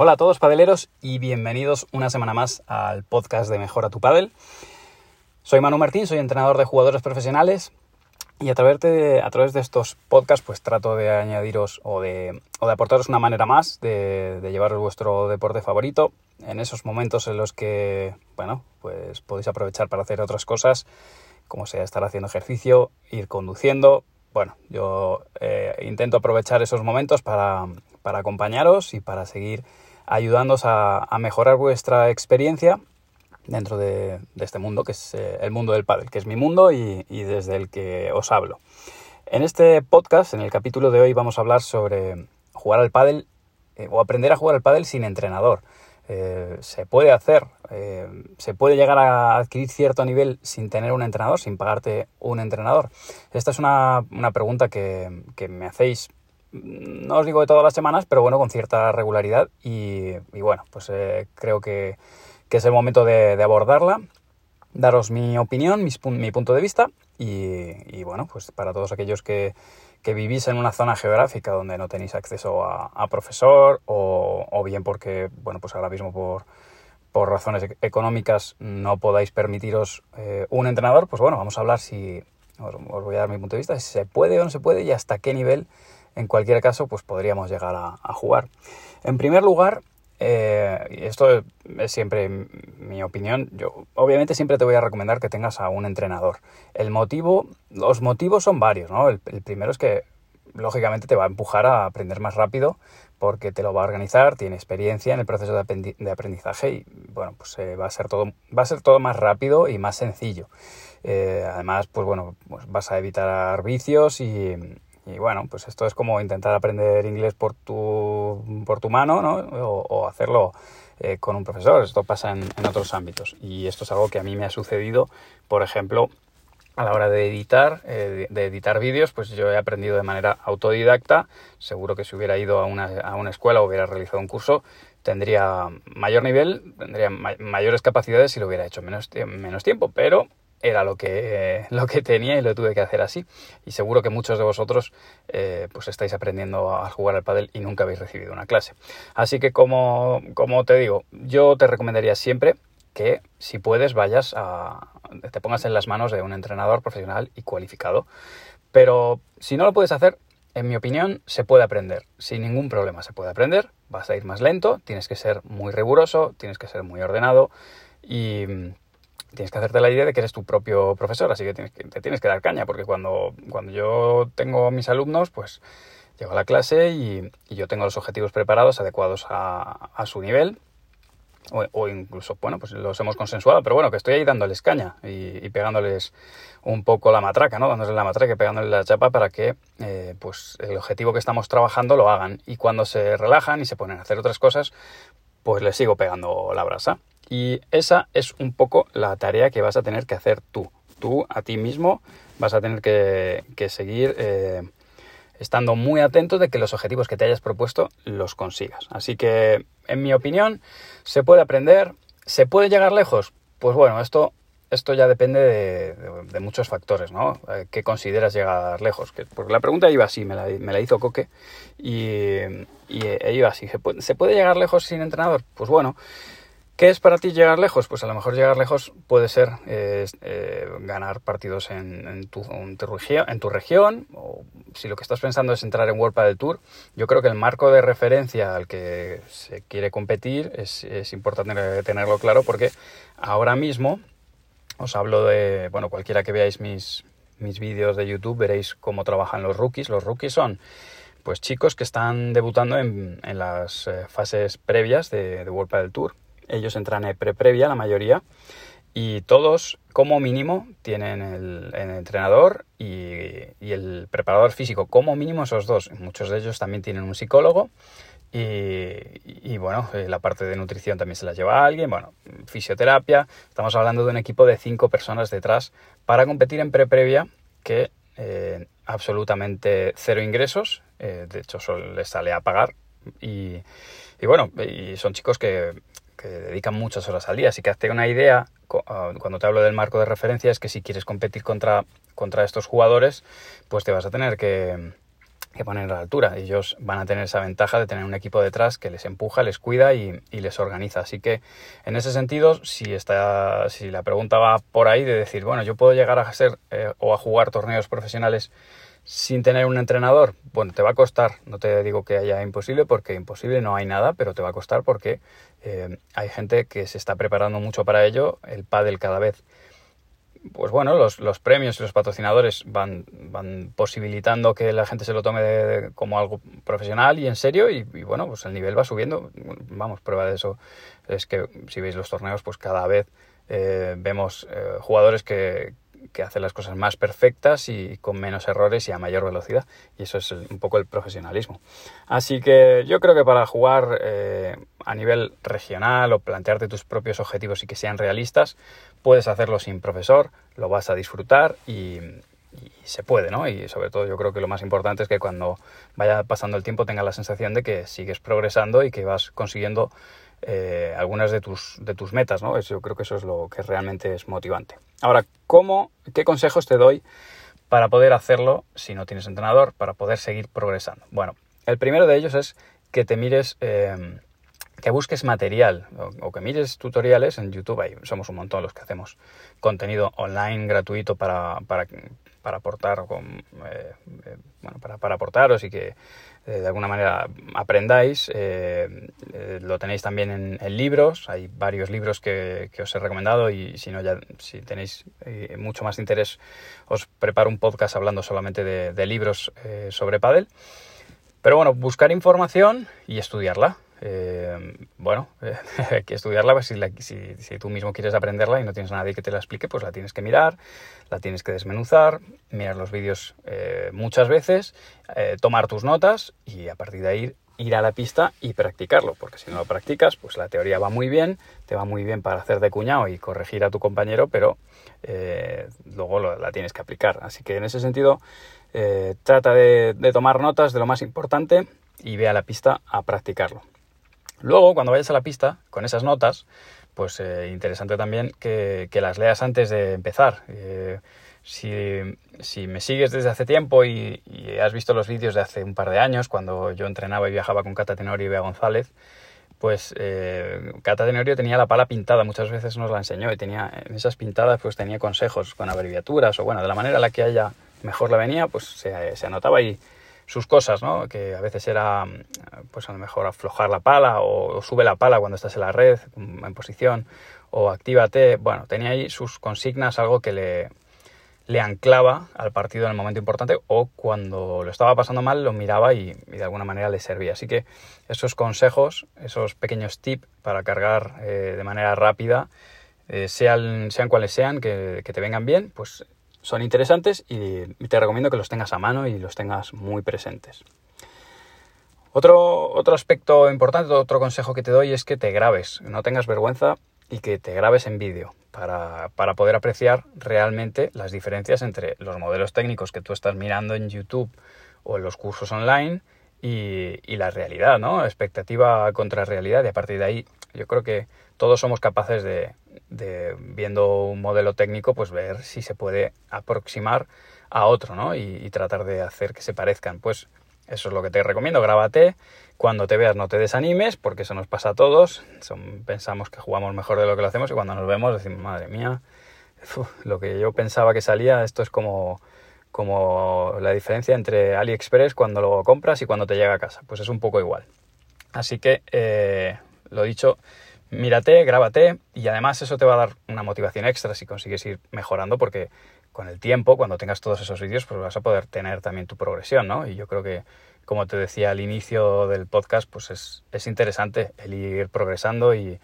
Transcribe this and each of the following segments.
Hola a todos padeleros y bienvenidos una semana más al podcast de Mejora tu Padel. Soy Manu Martín, soy entrenador de jugadores profesionales y a través de, a través de estos podcasts pues trato de añadiros o de, o de aportaros una manera más de, de llevaros vuestro deporte favorito en esos momentos en los que, bueno, pues podéis aprovechar para hacer otras cosas, como sea estar haciendo ejercicio, ir conduciendo. Bueno, yo eh, intento aprovechar esos momentos para, para acompañaros y para seguir ayudándoos a, mejorar vuestra experiencia dentro de, este mundo, que es eh, el mundo del pádel, que es mi mundo y, desde el que os hablo. En este podcast, en el capítulo de hoy, vamos a hablar sobre jugar al pádel eh, o aprender a jugar al pádel sin entrenador. Eh, se puede hacer, se puede llegar a adquirir cierto nivel sin tener un entrenador, sin pagarte un entrenador. Esta es una, pregunta que, que me hacéis no os digo de todas las semanas, pero bueno, con cierta regularidad y, bueno, pues eh, creo que, es el momento de, abordarla, daros mi opinión, mi punto de vista y, bueno, pues para todos aquellos que, vivís en una zona geográfica donde no tenéis acceso a, profesor o, bien porque, bueno, pues ahora mismo por, por razones e-, económicas no podáis permitiros eh, un entrenador, pues bueno, vamos a hablar si, os, os voy a dar mi punto de vista, si se puede o no se puede y hasta qué nivel en cualquier caso, pues podríamos llegar a, jugar. En primer lugar, eh, esto es siempre mi opinión, yo obviamente siempre te voy a recomendar que tengas a un entrenador. El motivo, los motivos son varios, ¿no? El, primero es que lógicamente te va a empujar a aprender más rápido porque te lo va a organizar, tiene experiencia en el proceso de, aprendizaje y bueno, pues eh, va a ser todo va a ser todo más rápido y más sencillo. Eh, además, pues bueno, pues vas a evitar vicios y, y bueno, pues esto es como intentar aprender inglés por tu, por tu mano, ¿no? O, hacerlo eh, con un profesor. Esto pasa en, otros ámbitos. Y esto es algo que a mí me ha sucedido, por ejemplo, a la hora de editar, eh, de editar vídeos, pues yo he aprendido de manera autodidacta. Seguro que si hubiera ido a una, a una escuela o hubiera realizado un curso, tendría mayor nivel, tendría mayores capacidades si lo hubiera hecho menos, menos tiempo. Pero era lo que, lo que tenía y lo tuve que hacer así. Y seguro que muchos de vosotros eh, pues estáis aprendiendo a jugar al pádel y nunca habéis recibido una clase. Así que como, como te digo, yo te recomendaría siempre que si puedes vayas a te pongas en las manos de un entrenador profesional y cualificado. Pero si no lo puedes hacer, en mi opinión, se puede aprender. Sin ningún problema se puede aprender. Vas a ir más lento, tienes que ser muy riguroso, tienes que ser muy ordenado y tienes que hacerte la idea de que eres tu propio profesor, así que, tienes que te tienes que dar caña, porque cuando, cuando yo tengo mis alumnos, pues llego a la clase y, yo tengo los objetivos preparados, adecuados a, a su nivel, o, incluso, bueno, pues los hemos consensuado, pero bueno, que estoy ahí dándoles caña y, pegándoles un poco la matraca, ¿no? Dándoles la matraca y pegándoles la chapa para que, eh, pues, el objetivo que estamos trabajando lo hagan. Y cuando se relajan y se ponen a hacer otras cosas, pues les sigo pegando la brasa. Y esa es un poco la tarea que vas a tener que hacer tú. Tú a ti mismo vas a tener que, seguir eh, estando muy atento de que los objetivos que te hayas propuesto los consigas. Así que, en mi opinión, se puede aprender, se puede llegar lejos. Pues bueno, esto, esto ya depende de, muchos factores, ¿no? Eh, ¿Qué consideras llegar lejos? porque la pregunta iba así, me la, hizo Coque, y, y eh, iba así. ¿Se puede llegar lejos sin entrenador? Pues bueno, ¿Qué es para ti llegar lejos? Pues a lo mejor llegar lejos puede ser eh, ganar partidos en, tu, región, o si lo que estás pensando es entrar en World del Tour, yo creo que el marco de referencia al que se quiere competir es, importante tenerlo claro porque ahora mismo os hablo de, bueno, cualquiera que veáis mis, mis vídeos de YouTube veréis cómo trabajan los rookies. Los rookies son pues chicos que están debutando en, las eh, fases previas de, de World del Tour ellos entran en pre-previa, la mayoría, y todos, como mínimo, tienen el, entrenador y, el preparador físico, como mínimo esos dos. Muchos de ellos también tienen un psicólogo y, bueno, eh, la parte de nutrición también se la lleva a alguien, bueno, fisioterapia. Estamos hablando de un equipo de cinco personas detrás para competir en pre-previa que eh, absolutamente cero ingresos, eh, de hecho solo les sale a pagar y, bueno, son chicos que que dedican muchas horas al día. Así que hazte una idea, ah, cuando te hablo del marco de referencia, es que si quieres competir contra, contra estos jugadores, pues te vas a tener que, poner a la altura. Ellos van a tener esa ventaja de tener un equipo detrás que les empuja, les cuida y, les organiza. Así que en ese sentido, si, está, si la pregunta va por ahí de decir, bueno, yo puedo llegar a ser eh, o a jugar torneos profesionales sin tener un entrenador, bueno, te va a costar. No te digo que haya imposible, porque imposible no hay nada, pero te va a costar porque eh, hay gente que se está preparando mucho para ello. El pádel cada vez pues bueno, los, premios y los patrocinadores van, van posibilitando que la gente se lo tome como algo profesional y en serio y, bueno, pues el nivel va subiendo. Vamos, prueba de eso es que si veis los torneos, pues cada vez eh, vemos eh, jugadores que, que hacen las cosas más perfectas y con menos errores y a mayor velocidad. Y eso es un poco el profesionalismo. Así que yo creo que para jugar eh, a nivel regional o plantearte tus propios objetivos y que sean realistas, puedes hacerlo sin profesor, lo vas a disfrutar y, se puede, ¿no? Y sobre todo yo creo que lo más importante es que cuando vaya pasando el tiempo tengas la sensación de que sigues progresando y que vas consiguiendo eh, algunas de tus, de tus metas, ¿no? yo creo que eso es lo que realmente es motivante. Ahora, ¿cómo, qué consejos te doy para poder hacerlo si no tienes entrenador, para poder seguir progresando? Bueno, el primero de ellos es que te mires, eh, que busques material o, que mires tutoriales en YouTube. Ahí somos un montón los que hacemos contenido online gratuito para, para, para aportar, con, eh, bueno, para, para aportaros y que de alguna manera aprendáis. Eh, eh, lo tenéis también en, libros, hay varios libros que, os he recomendado y si no ya si tenéis eh, mucho más interés os preparo un podcast hablando solamente de, libros sobre Paddle. Pero bueno, buscar información y estudiarla. Eh, bueno, hay que estudiarla, pues si, si, tú mismo quieres aprenderla y no tienes a nadie que te la explique, pues la tienes que mirar, la tienes que desmenuzar, mirar los vídeos eh, muchas veces, eh, tomar tus notas y a partir de ahí ir a la pista y practicarlo, porque si no lo practicas, pues la teoría va muy bien, te va muy bien para hacer de cuñado y corregir a tu compañero, pero luego la tienes que aplicar. Así que en ese sentido, trata de tomar notas de lo más importante y ve a la pista a practicarlo. Luego, cuando vayas a la pista, con esas notas, pues eh, interesante también que, las leas antes de empezar. Eh, si, me sigues desde hace tiempo y, has visto los vídeos de hace un par de años, cuando yo entrenaba y viajaba con Cata Tenorio y Bea González, pues eh, Cata Tenorio tenía la pala pintada, muchas veces nos la enseñó y tenía en esas pintadas pues tenía consejos con abreviaturas o bueno, de la manera en la que a ella mejor la venía, pues se, se anotaba y sus cosas, ¿no? Que a veces era, pues a lo mejor aflojar la pala o, sube la pala cuando estás en la red, en posición, o actívate. Bueno, tenía ahí sus consignas, algo que le, le anclaba al partido en el momento importante o cuando lo estaba pasando mal lo miraba y, de alguna manera le servía. Así que esos consejos, esos pequeños tips para cargar eh, de manera rápida, eh, sean, sean cuales sean, que, que, te vengan bien, pues son interesantes y te recomiendo que los tengas a mano y los tengas muy presentes. Otro, otro aspecto importante, otro consejo que te doy es que te grabes, no tengas vergüenza y que te grabes en vídeo para, poder apreciar realmente las diferencias entre los modelos técnicos que tú estás mirando en YouTube o en los cursos online y, y la realidad, ¿no? Expectativa contra realidad y a partir de ahí yo creo que todos somos capaces de, viendo un modelo técnico, pues ver si se puede aproximar a otro, ¿no? Y, tratar de hacer que se parezcan. Pues eso es lo que te recomiendo, grábate. Cuando te veas no te desanimes, porque eso nos pasa a todos. pensamos que jugamos mejor de lo que lo hacemos y cuando nos vemos decimos, madre mía, lo que yo pensaba que salía, esto es como, como la diferencia entre AliExpress cuando lo compras y cuando te llega a casa. Pues es un poco igual. Así que, eh, lo dicho, mírate, grábate y además eso te va a dar una motivación extra si consigues ir mejorando porque con el tiempo, cuando tengas todos esos vídeos, pues vas a poder tener también tu progresión, ¿no? Y yo creo que, como te decía al inicio del podcast, pues es, es interesante el ir progresando y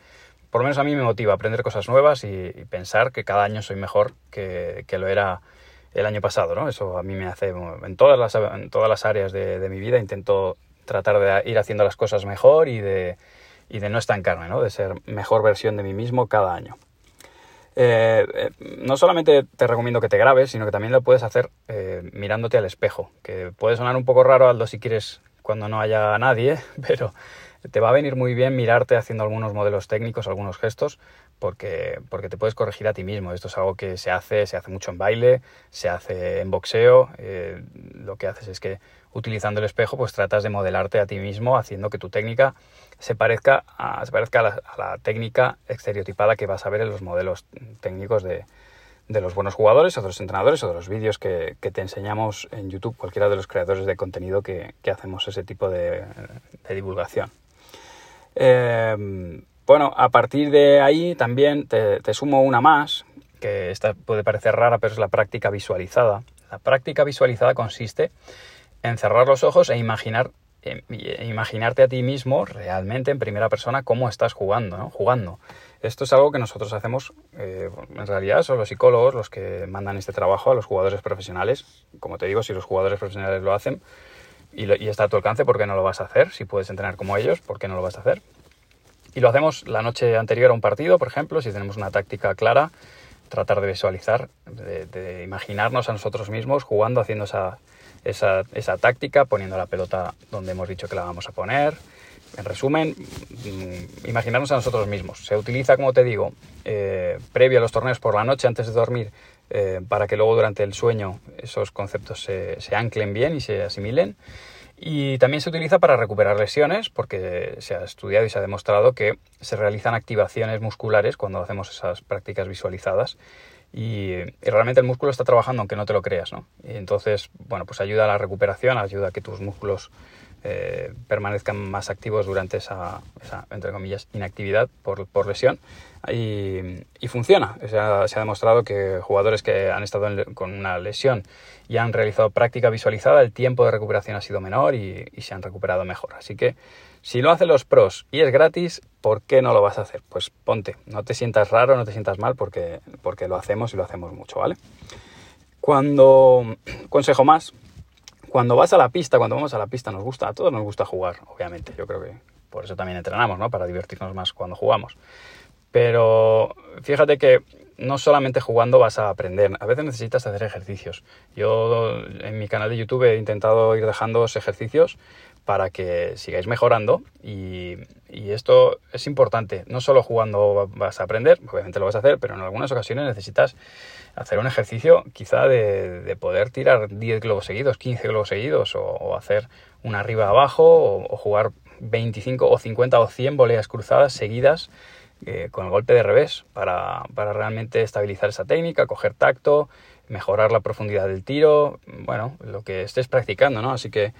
por lo menos a mí me motiva aprender cosas nuevas y, pensar que cada año soy mejor que, lo era el año pasado, ¿no? Eso a mí me hace, en todas las, en todas las áreas de mi vida intento tratar de ir haciendo las cosas mejor y de y de no estancarme, ¿no? de ser mejor versión de mí mismo cada año. Eh, eh, no solamente te recomiendo que te grabes, sino que también lo puedes hacer eh, mirándote al espejo, que puede sonar un poco raro, Aldo, si quieres, cuando no haya nadie, pero te va a venir muy bien mirarte haciendo algunos modelos técnicos, algunos gestos, porque, porque te puedes corregir a ti mismo. Esto es algo que se hace, se hace mucho en baile, se hace en boxeo. Lo que haces es que utilizando el espejo, pues tratas de modelarte a ti mismo, haciendo que tu técnica se parezca a, se parezca a la, técnica estereotipada que vas a ver en los modelos técnicos de, de los buenos jugadores o de los entrenadores o de los vídeos que, te enseñamos en YouTube, cualquiera de los creadores de contenido que, hacemos ese tipo de divulgación. Eh, bueno, a partir de ahí también te, sumo una más, que esta puede parecer rara, pero es la práctica visualizada. La práctica visualizada consiste en cerrar los ojos e imaginar imaginarte a ti mismo realmente en primera persona cómo estás jugando. Jugando. Esto es algo que nosotros hacemos, eh, en realidad son los psicólogos los que mandan este trabajo a los jugadores profesionales. Como te digo, si los jugadores profesionales lo hacen, y, está a tu alcance, ¿por qué no lo vas a hacer? Si puedes entrenar como ellos, ¿por qué no lo vas a hacer? Y lo hacemos la noche anterior a un partido, por ejemplo, si tenemos una táctica clara, tratar de visualizar, de, imaginarnos a nosotros mismos jugando, haciendo esa, esa, táctica, poniendo la pelota donde hemos dicho que la vamos a poner. En resumen, mm, imaginarnos a nosotros mismos. Se utiliza, como te digo, eh, previo a los torneos por la noche, antes de dormir, eh, para que luego durante el sueño esos conceptos se, anclen bien y se asimilen. Y también se utiliza para recuperar lesiones, porque se ha estudiado y se ha demostrado que se realizan activaciones musculares cuando hacemos esas prácticas visualizadas. Y, realmente el músculo está trabajando aunque no te lo creas, ¿no? Y entonces, bueno, pues ayuda a la recuperación, ayuda a que tus músculos eh, permanezcan más activos durante esa, entre comillas, inactividad por, por lesión. Y, funciona. se ha demostrado que jugadores que han estado con una lesión y han realizado práctica visualizada, el tiempo de recuperación ha sido menor y, se han recuperado mejor. Así que si lo hacen los pros y es gratis, ¿por qué no lo vas a hacer? Pues ponte, no te sientas raro, no te sientas mal porque, porque lo hacemos y lo hacemos mucho, ¿vale? Cuando, consejo más, cuando vas a la pista, cuando vamos a la pista nos gusta, a todos nos gusta jugar, obviamente. Yo creo que por eso también entrenamos, ¿no? Para divertirnos más cuando jugamos. Pero fíjate que no solamente jugando vas a aprender, a veces necesitas hacer ejercicios. Yo en mi canal de YouTube he intentado ir dejando ejercicios para que sigáis mejorando y, esto es importante. No solo jugando vas a aprender, obviamente lo vas a hacer, pero en algunas ocasiones necesitas hacer un ejercicio quizá de, poder tirar 10 globos seguidos, 15 globos seguidos o, hacer una arriba abajo o, jugar 25 o 50 o 100 voleas cruzadas seguidas eh, con el golpe de revés para, para realmente estabilizar esa técnica, coger tacto, mejorar la profundidad del tiro, bueno, lo que estés practicando, ¿no? Así que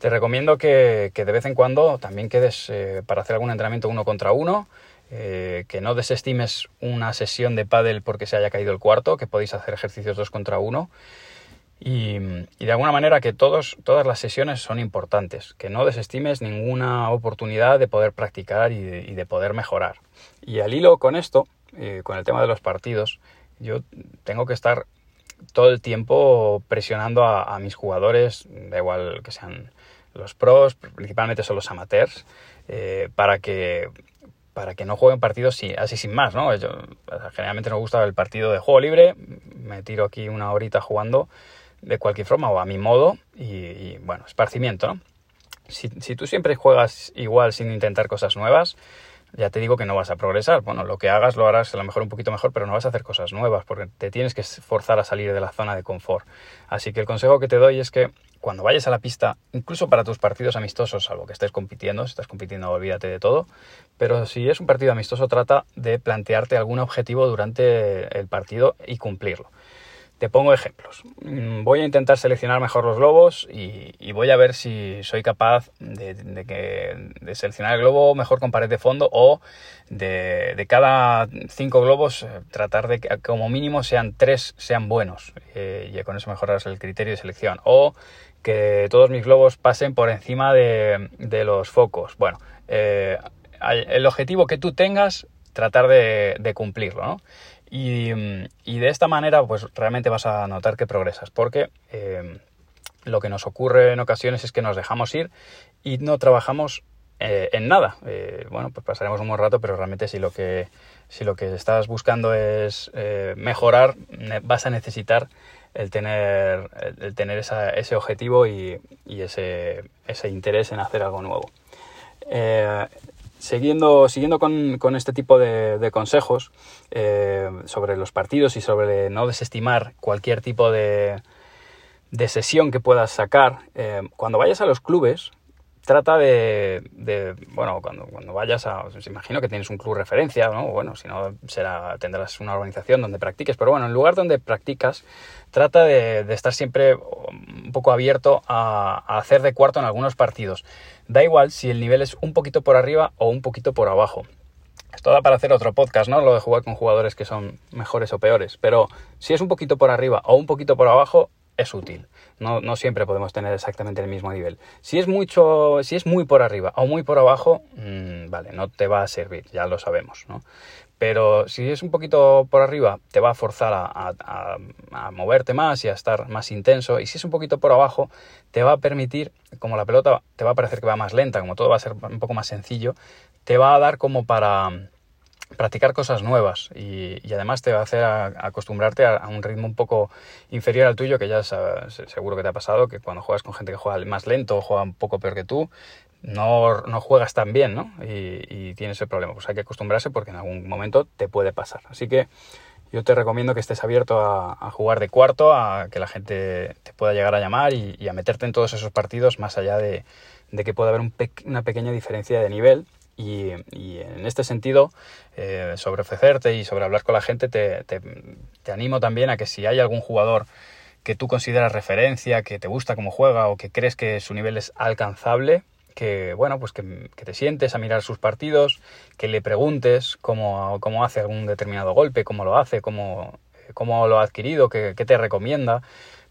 te recomiendo que, de vez en cuando también quedes eh, para hacer algún entrenamiento uno contra uno, eh, que no desestimes una sesión de pádel porque se haya caído el cuarto, que podéis hacer ejercicios dos contra uno. Y, de alguna manera que todas las sesiones son importantes, que no desestimes ninguna oportunidad de poder practicar y de, poder mejorar. Y al hilo con esto, eh, con el tema de los partidos, yo tengo que estar todo el tiempo presionando a, mis jugadores, da igual que sean los pros, principalmente son los amateurs, eh, para que para que no jueguen partidos así sin más, ¿no? generalmente nos gusta el partido de juego libre, me tiro aquí una horita jugando de cualquier forma o a mi modo y, bueno, esparcimiento, ¿no? Si, tú siempre juegas igual sin intentar cosas nuevas, ya te digo que no vas a progresar. Bueno, lo que hagas lo harás a lo mejor un poquito mejor, pero no vas a hacer cosas nuevas porque te tienes que forzar a salir de la zona de confort. Así que el consejo que te doy es que cuando vayas a la pista, incluso para tus partidos amistosos, salvo que estés compitiendo, si estás compitiendo olvídate de todo, pero si es un partido amistoso trata de plantearte algún objetivo durante el partido y cumplirlo. Te pongo ejemplos. Mm, voy a intentar seleccionar mejor los globos y, voy a ver si soy capaz de, que, de, seleccionar el globo mejor con pared de fondo o de, cada cinco globos eh, tratar de que como mínimo sean tres sean buenos eh, y con eso mejorarás el criterio de selección. O que todos mis globos pasen por encima de, los focos. Bueno, eh, el objetivo que tú tengas, tratar de, cumplirlo, ¿no? Y, de esta manera, pues realmente vas a notar que progresas, porque eh, lo que nos ocurre en ocasiones es que nos dejamos ir y no trabajamos eh, en nada. Eh, bueno, pues pasaremos un buen rato, pero realmente si lo que, si lo que estás buscando es mejorar, vas a necesitar el tener, el tener ese objetivo y, ese, ese interés en hacer algo nuevo. Eh, siguiendo, siguiendo con, este tipo de, consejos eh, sobre los partidos y sobre no desestimar cualquier tipo de, de sesión que puedas sacar, eh, cuando vayas a los clubes, trata de, bueno, cuando, cuando vayas a, os imagino que tienes un club referencia, ¿no? Bueno, si no, será, tendrás una organización donde practiques, pero bueno, en lugar donde practicas, trata de, estar siempre un poco abierto a, hacer de cuarto en algunos partidos. Da igual si el nivel es un poquito por arriba o un poquito por abajo. Esto da para hacer otro podcast, ¿no? Lo de jugar con jugadores que son mejores o peores. Pero si es un poquito por arriba o un poquito por abajo, es útil. No, no, siempre podemos tener exactamente el mismo nivel. Si es, mucho, si es muy por arriba o muy por abajo, mmm, vale, no te va a servir, ya lo sabemos, ¿no? Pero si es un poquito por arriba, te va a forzar a, a, moverte más y a estar más intenso. Y si es un poquito por abajo, te va a permitir, como la pelota te va a parecer que va más lenta, como todo va a ser un poco más sencillo, te va a dar como para practicar cosas nuevas y, además te va a hacer acostumbrarte a, un ritmo un poco inferior al tuyo, que ya seguro que te ha pasado, que cuando juegas con gente que juega más lento o juega un poco peor que tú, no, no juegas tan bien, ¿no? Y, y, tienes el problema. Pues hay que acostumbrarse porque en algún momento te puede pasar. Así que yo te recomiendo que estés abierto a, jugar de cuarto, a que la gente te pueda llegar a llamar y, a meterte en todos esos partidos, más allá de, que pueda haber una pequeña diferencia de nivel y, en este sentido, eh, sobre ofrecerte y sobre hablar con la gente, te, animo también a que si hay algún jugador que tú consideras referencia, que te gusta cómo juega o que crees que su nivel es alcanzable, que bueno, pues que, te sientes a mirar sus partidos, que le preguntes cómo, cómo hace algún determinado golpe, cómo lo hace, cómo, cómo lo ha adquirido, qué, qué te recomienda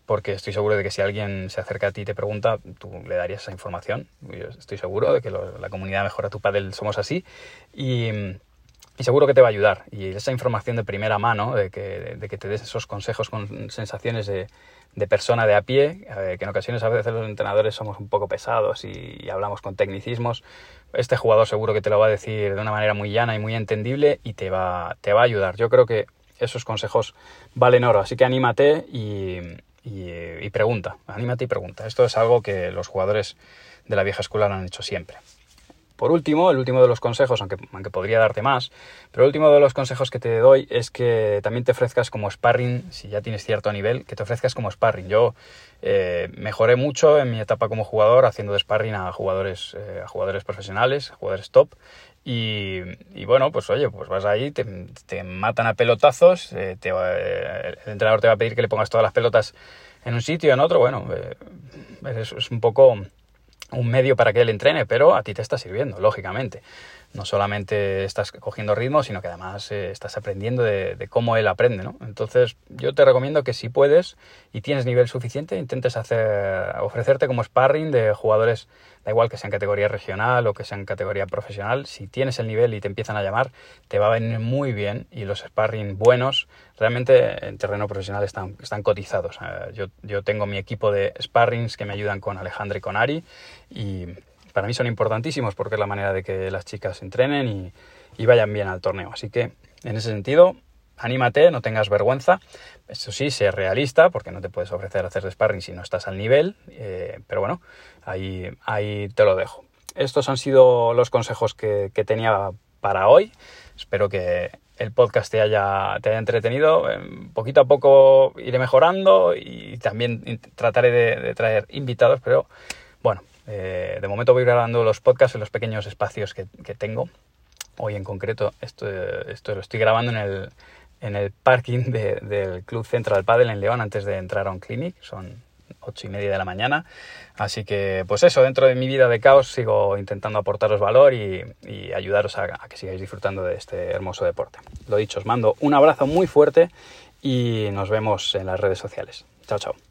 porque estoy seguro de que si alguien se acerca a ti y te pregunta, tú le darías esa información. Yo estoy seguro de que la comunidad Mejora tu Padel somos así y, seguro que te va a ayudar. Y esa información de primera mano, de que, de que te des esos consejos con sensaciones de, de persona de a pie, eh, que en ocasiones a veces los entrenadores somos un poco pesados y, hablamos con tecnicismos, este jugador seguro que te lo va a decir de una manera muy llana y muy entendible y te va, te va a ayudar. Yo creo que esos consejos valen oro, así que anímate y, y, pregunta, anímate y pregunta. Esto es algo que los jugadores de la vieja escuela han hecho siempre. Por último, el último de los consejos, aunque, aunque, podría darte más, pero el último de los consejos que te doy es que también te ofrezcas como sparring, si ya tienes cierto nivel, que te ofrezcas como sparring. Yo eh, mejoré mucho en mi etapa como jugador haciendo de sparring a jugadores, eh, a jugadores profesionales, a jugadores top, y, bueno, pues oye, pues vas ahí, te, matan a pelotazos, eh, el entrenador te va a pedir que le pongas todas las pelotas en un sitio, en otro, bueno, eh, es, un poco un medio para que él entrene, pero a ti te está sirviendo, lógicamente. No solamente estás cogiendo ritmo, sino que además eh, estás aprendiendo de, cómo él aprende, ¿no? Entonces, yo te recomiendo que si puedes y tienes nivel suficiente, intentes hacer, ofrecerte como sparring de jugadores da igual que sea en categoría regional o que sea en categoría profesional, si tienes el nivel y te empiezan a llamar, te va a venir muy bien y los sparring buenos realmente en terreno profesional están, están cotizados. Yo, yo tengo mi equipo de sparrings que me ayudan con Alejandro y con Ari y para mí son importantísimos porque es la manera de que las chicas entrenen y, y vayan bien al torneo. Así que en ese sentido, anímate, no tengas vergüenza. Eso sí, sé realista, porque no te puedes ofrecer hacer sparring si no estás al nivel, eh, pero bueno, ahí, ahí te lo dejo. Estos han sido los consejos que, tenía para hoy. Espero que el podcast te haya, te haya entretenido. Eh, poquito a poco iré mejorando y también trataré de, traer invitados, pero bueno, eh, de momento voy grabando los podcasts en los pequeños espacios que, tengo. Hoy en concreto, esto, esto lo estoy grabando en el, en el parking del Club Central Padel en León antes de entrar a un clinic. Son ocho y media de la mañana. Así que, pues eso, dentro de mi vida de caos sigo intentando aportaros valor y, ayudaros a, a, que sigáis disfrutando de este hermoso deporte. Lo dicho, os mando un abrazo muy fuerte y nos vemos en las redes sociales. Chao, chao.